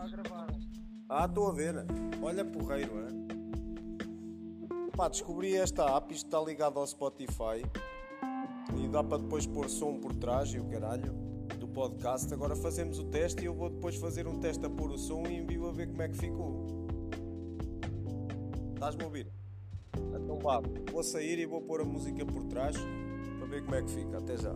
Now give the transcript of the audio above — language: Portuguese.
Está a gravar. Ah, estou a ver. Olha, porreiro, é? Pá, descobri esta app, isto está ligado ao Spotify e dá para depois pôr som por trás e o caralho do podcast. Agora fazemos o teste e eu vou depois fazer um teste a pôr o som e envio a ver como é que ficou. Estás-me a ouvir? Então vá, vou sair e vou pôr a música por trás para ver como é que fica. Até já.